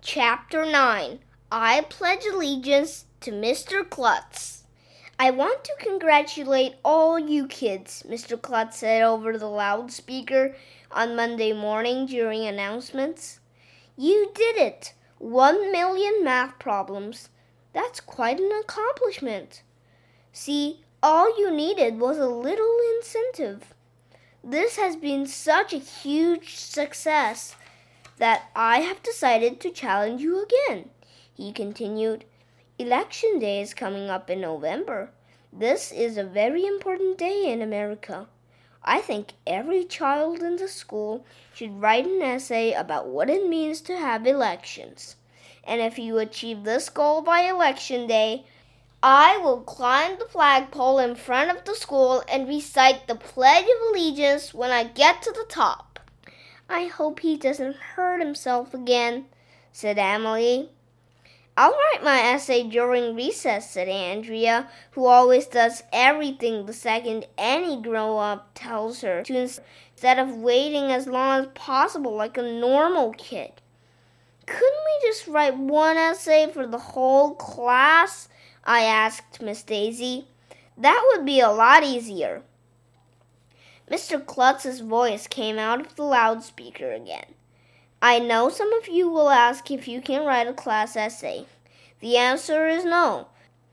Chapter 9 I Pledge Allegiance to Mr. Klutz. I want to congratulate all you kids, Mr. Klutz said over the loudspeaker on Monday morning during announcements. You did it! One million math problems. That's quite an accomplishment. See, all you needed was a little incentive. This has been such a huge success that I have decided to challenge you again. He continued, Election day is coming up in November. This is a very important day in America. I think every child in the school should write an essay about what it means to have elections. And if you achieve this goal by election day, I will climb the flagpole in front of the school and recite the Pledge of Allegiance when I get to the top. I hope he doesn't hurt himself again, said Emily. I'll write my essay during recess, said Andrea, who always does everything the second any grown up tells her to instead of waiting as long as possible like a normal kid. Couldn't we just write one essay for the whole class? I asked Miss Daisy. That would be a lot easier. Mr. Klutz's voice came out of the loudspeaker again. I know some of you will ask if you can write a class essay. The answer is no.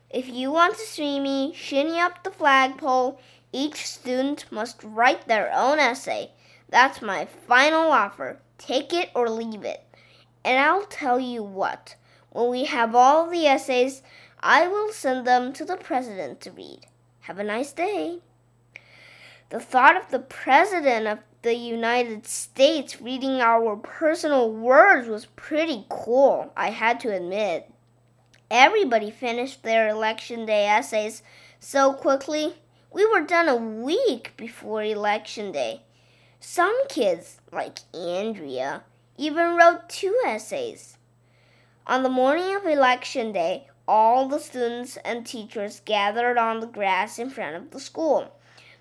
If you want to see me shinny up the flagpole, each student must write their own essay. That's my final offer. Take it or leave it. And I'll tell you what, when we have all the essays, I will send them to the president to read. Have a nice day. The thought of the President of the United States reading our personal words was pretty cool, I had to admit. Everybody finished their election day essays so quickly. We were done a week before election day. Some kids, like Andrea, even wrote two essays. On the morning of election day, all the students and teachers gathered on the grass in front of the school.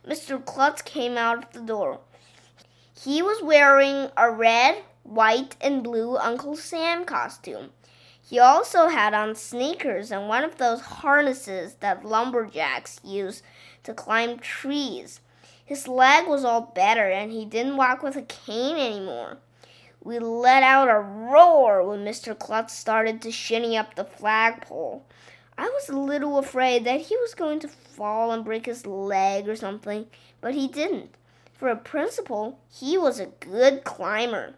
Mr. Klutz came out of the door. He was wearing a red, white, and blue Uncle Sam costume. He also had on sneakers and one of those harnesses that lumberjacks use to climb trees. His leg was all better and he didn't walk with a cane anymore. We let out a roar when Mr. Klutz started to shinny up the flagpole. I was a little afraid that he was going to fall and break his leg or something, but he didn't. For a principal, he was a good climber.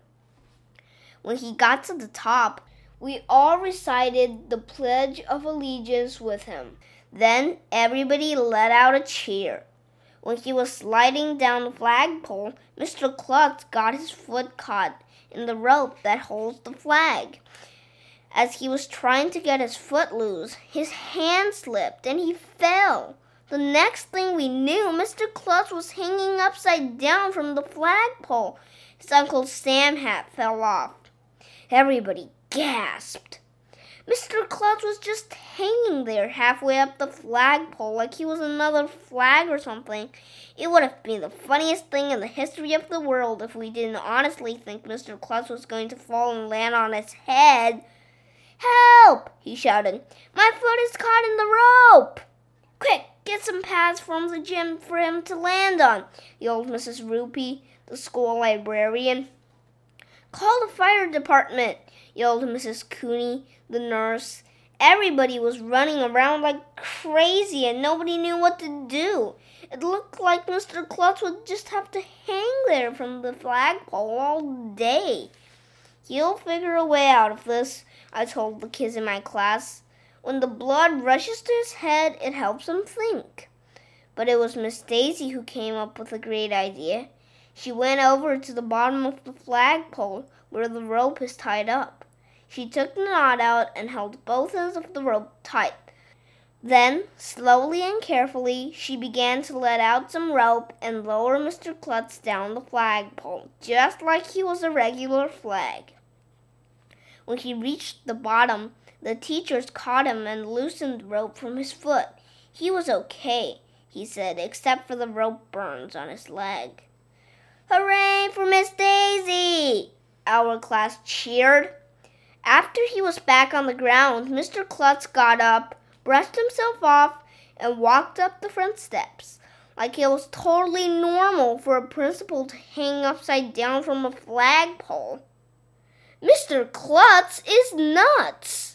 When he got to the top, we all recited the Pledge of Allegiance with him. Then everybody let out a cheer. When he was sliding down the flagpole, Mr. Klutz got his foot caught in the rope that holds the flag. As he was trying to get his foot loose, his hand slipped and he fell. The next thing we knew, Mr. Klutz was hanging upside down from the flagpole. His Uncle Sam hat fell off. Everybody gasped. Mr. Klutz was just hanging there halfway up the flagpole like he was another flag or something. It would have been the funniest thing in the history of the world if we didn't honestly think Mr. Klutz was going to fall and land on his head. Help! he shouted. My foot is caught in the rope! Quick, get some pads from the gym for him to land on, yelled Mrs. Roopy, the school librarian. Call the fire department, yelled Mrs. Cooney, the nurse. Everybody was running around like crazy and nobody knew what to do. It looked like Mr. Klutz would just have to hang there from the flagpole all day. He'll figure a way out of this, I told the kids in my class. When the blood rushes to his head, it helps him think. But it was Miss Daisy who came up with a great idea. She went over to the bottom of the flagpole where the rope is tied up. She took the knot out and held both ends of the rope tight. Then, slowly and carefully, she began to let out some rope and lower Mr. Klutz down the flagpole, just like he was a regular flag. When he reached the bottom, the teachers caught him and loosened the rope from his foot. He was okay, he said, except for the rope burns on his leg. Hooray for Miss Daisy! Our class cheered. After he was back on the ground, Mr. Klutz got up, brushed himself off, and walked up the front steps like it was totally normal for a principal to hang upside down from a flagpole. Mr. Klutz is nuts.